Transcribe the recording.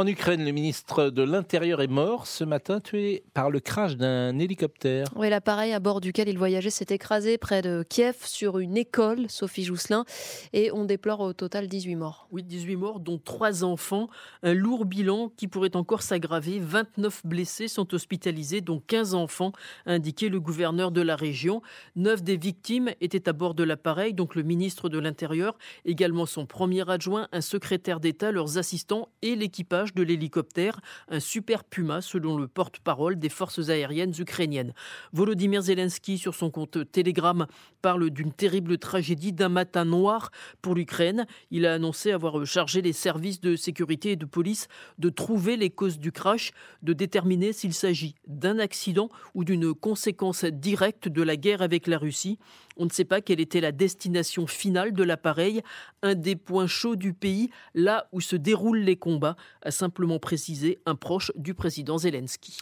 En Ukraine, le ministre de l'Intérieur est mort ce matin, tué par le crash d'un hélicoptère. Oui, l'appareil à bord duquel il voyageait s'est écrasé près de Kiev sur une école, Sophie Jousselin, et on déplore au total 18 morts. Oui, 18 morts, dont 3 enfants. Un lourd bilan qui pourrait encore s'aggraver. 29 blessés sont hospitalisés, dont 15 enfants, a indiqué le gouverneur de la région. Neuf des victimes étaient à bord de l'appareil, donc le ministre de l'Intérieur, également son premier adjoint, un secrétaire d'État, leurs assistants et l'équipage de l'hélicoptère, un super Puma selon le porte-parole des forces aériennes ukrainiennes. Volodymyr Zelensky sur son compte Telegram parle d'une terrible tragédie, d'un matin noir pour l'Ukraine. Il a annoncé avoir chargé les services de sécurité et de police de trouver les causes du crash, de déterminer s'il s'agit d'un accident ou d'une conséquence directe de la guerre avec la Russie. On ne sait pas quelle était la destination finale de l'appareil, un des points chauds du pays, là où se déroulent les combats, a simplement précisé un proche du président Zelensky.